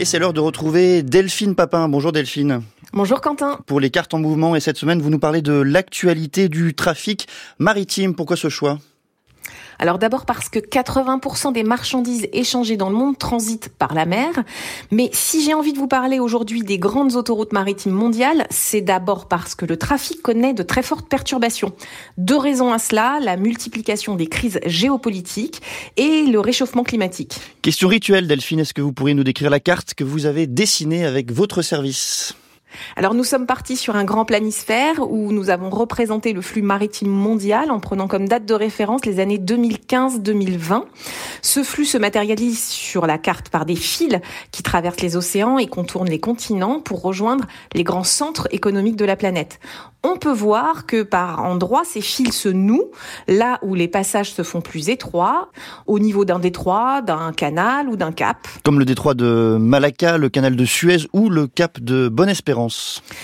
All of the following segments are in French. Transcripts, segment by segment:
Et c'est l'heure de retrouver Delphine Papin. Bonjour Delphine. Bonjour Quentin. Pour les cartes en mouvement et cette semaine, vous nous parlez de l'actualité du trafic maritime. Pourquoi ce choix? Alors d'abord parce que 80% des marchandises échangées dans le monde transitent par la mer. Mais si j'ai envie de vous parler aujourd'hui des grandes autoroutes maritimes mondiales, c'est d'abord parce que le trafic connaît de très fortes perturbations. Deux raisons à cela, la multiplication des crises géopolitiques et le réchauffement climatique. Question rituelle Delphine, est-ce que vous pourriez nous décrire la carte que vous avez dessinée avec votre service? Alors nous sommes partis sur un grand planisphère où nous avons représenté le flux maritime mondial en prenant comme date de référence les années 2015-2020. Ce flux se matérialise sur la carte par des fils qui traversent les océans et contournent les continents pour rejoindre les grands centres économiques de la planète. On peut voir que par endroits, ces fils se nouent là où les passages se font plus étroits, au niveau d'un détroit, d'un canal ou d'un cap. Comme le détroit de Malacca, le canal de Suez ou le cap de Bonne-Espérance.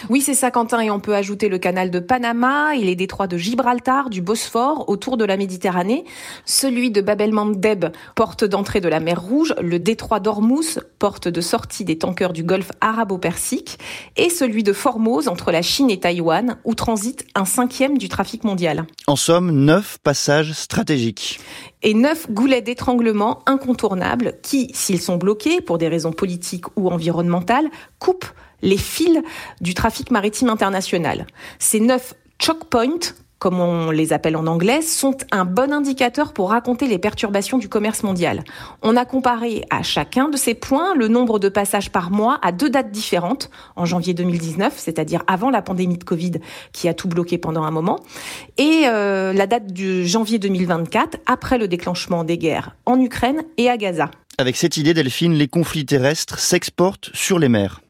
Oui, c'est ça, Quentin, et on peut ajouter le canal de Panama. Et les détroits de Gibraltar, du Bosphore, autour de la Méditerranée, celui de Bab el-Mandeb, porte d'entrée de la mer Rouge, le détroit d'Ormuz, porte de sortie des tankers du golfe arabo-persique, et celui de Formose entre la Chine et Taïwan, où transite un cinquième du trafic mondial. En somme, neuf passages stratégiques. Et neuf goulets d'étranglement incontournables qui, s'ils sont bloqués pour des raisons politiques ou environnementales, coupent les fils du trafic maritime international. Ces neuf choke points comme on les appelle en anglais, sont un bon indicateur pour raconter les perturbations du commerce mondial. On a comparé à chacun de ces points le nombre de passages par mois à deux dates différentes, en janvier 2019, c'est-à-dire avant la pandémie de Covid qui a tout bloqué pendant un moment, et euh, la date du janvier 2024, après le déclenchement des guerres en Ukraine et à Gaza. Avec cette idée, Delphine, les conflits terrestres s'exportent sur les mers.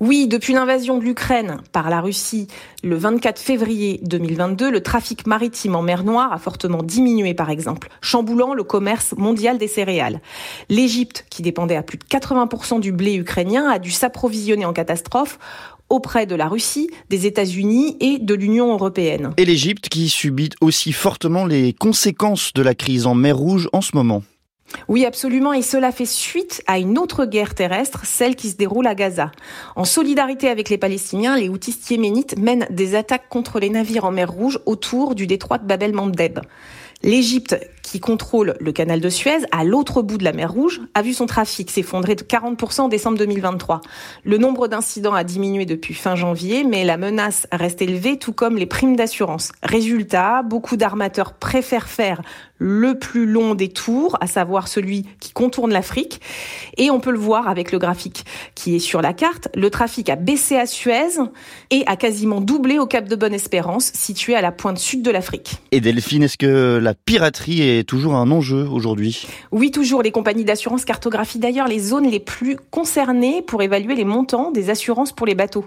Oui, depuis l'invasion de l'Ukraine par la Russie le 24 février 2022, le trafic maritime en mer Noire a fortement diminué par exemple, chamboulant le commerce mondial des céréales. L'Égypte, qui dépendait à plus de 80% du blé ukrainien, a dû s'approvisionner en catastrophe auprès de la Russie, des États-Unis et de l'Union européenne. Et l'Égypte qui subit aussi fortement les conséquences de la crise en mer Rouge en ce moment. Oui, absolument, et cela fait suite à une autre guerre terrestre, celle qui se déroule à Gaza. En solidarité avec les Palestiniens, les Houthis yéménites mènent des attaques contre les navires en mer Rouge autour du détroit de Bab el-Mandeb. L'Égypte, qui contrôle le canal de Suez, à l'autre bout de la mer Rouge, a vu son trafic s'effondrer de 40% en décembre 2023. Le nombre d'incidents a diminué depuis fin janvier, mais la menace reste élevée, tout comme les primes d'assurance. Résultat, beaucoup d'armateurs préfèrent faire le plus long des tours, à savoir celui qui contourne l'Afrique. Et on peut le voir avec le graphique qui est sur la carte. Le trafic a baissé à Suez et a quasiment doublé au Cap de Bonne-Espérance, situé à la pointe sud de l'Afrique. Et Delphine, est-ce que la piraterie est toujours un enjeu aujourd'hui Oui, toujours. Les compagnies d'assurance cartographient d'ailleurs les zones les plus concernées pour évaluer les montants des assurances pour les bateaux.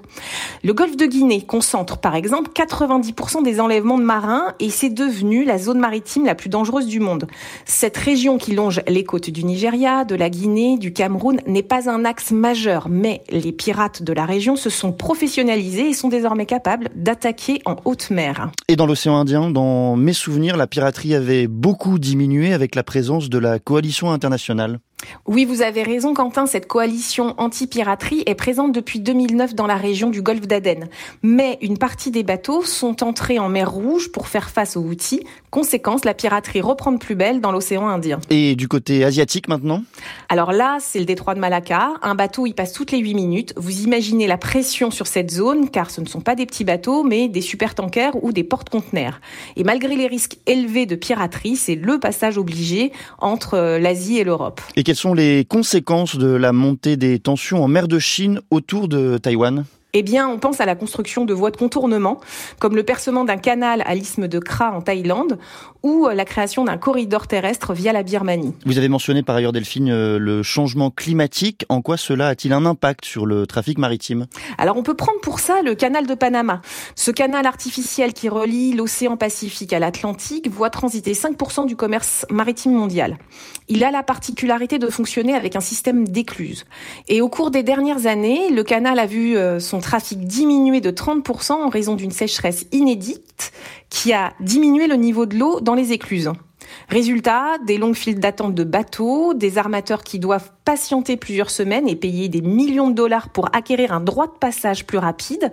Le golfe de Guinée concentre par exemple 90% des enlèvements de marins et c'est devenu la zone maritime la plus dangereuse du monde. Cette région qui longe les côtes du Nigeria, de la Guinée, du Cameroun n'est pas un axe majeur, mais les pirates de la région se sont professionnalisés et sont désormais capables d'attaquer en haute mer. Et dans l'océan Indien, dans mes souvenirs, la piraterie avait beaucoup diminué avec la présence de la coalition internationale. Oui, vous avez raison, Quentin. Cette coalition anti-piraterie est présente depuis 2009 dans la région du golfe d'Aden. Mais une partie des bateaux sont entrés en mer Rouge pour faire face aux outils. Conséquence, la piraterie reprend de plus belle dans l'océan Indien. Et du côté asiatique maintenant? Alors là, c'est le détroit de Malacca. Un bateau y passe toutes les 8 minutes. Vous imaginez la pression sur cette zone, car ce ne sont pas des petits bateaux, mais des supertankers ou des porte-conteneurs. Et malgré les risques élevés de piraterie, c'est le passage obligé entre euh, l'Asie et l'Europe. Quelles sont les conséquences de la montée des tensions en mer de Chine autour de Taïwan? Eh bien, on pense à la construction de voies de contournement, comme le percement d'un canal à l'isthme de Kra en Thaïlande, ou la création d'un corridor terrestre via la Birmanie. Vous avez mentionné par ailleurs, Delphine, euh, le changement climatique. En quoi cela a-t-il un impact sur le trafic maritime? Alors, on peut prendre pour ça le canal de Panama. Ce canal artificiel qui relie l'océan Pacifique à l'Atlantique voit transiter 5% du commerce maritime mondial. Il a la particularité de fonctionner avec un système d'écluses. Et au cours des dernières années, le canal a vu euh, son trafic diminué de 30% en raison d'une sécheresse inédite qui a diminué le niveau de l'eau dans les écluses. Résultat, des longues files d'attente de bateaux, des armateurs qui doivent patienter plusieurs semaines et payer des millions de dollars pour acquérir un droit de passage plus rapide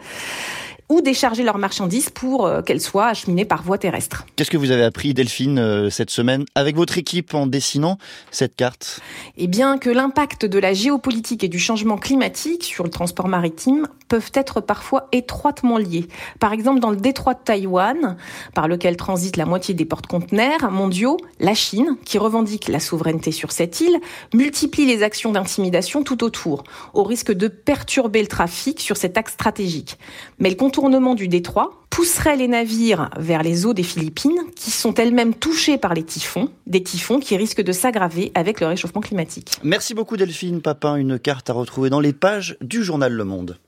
ou décharger leurs marchandises pour euh, qu'elles soient acheminées par voie terrestre. Qu'est-ce que vous avez appris, Delphine, euh, cette semaine avec votre équipe en dessinant cette carte? Eh bien, que l'impact de la géopolitique et du changement climatique sur le transport maritime peuvent être parfois étroitement liés. Par exemple, dans le détroit de Taïwan, par lequel transite la moitié des porte-conteneurs mondiaux, la Chine, qui revendique la souveraineté sur cette île, multiplie les actions d'intimidation tout autour, au risque de perturber le trafic sur cet axe stratégique. Mais le contournement du détroit pousserait les navires vers les eaux des Philippines, qui sont elles-mêmes touchées par les typhons, des typhons qui risquent de s'aggraver avec le réchauffement climatique. Merci beaucoup Delphine Papin, une carte à retrouver dans les pages du journal Le Monde.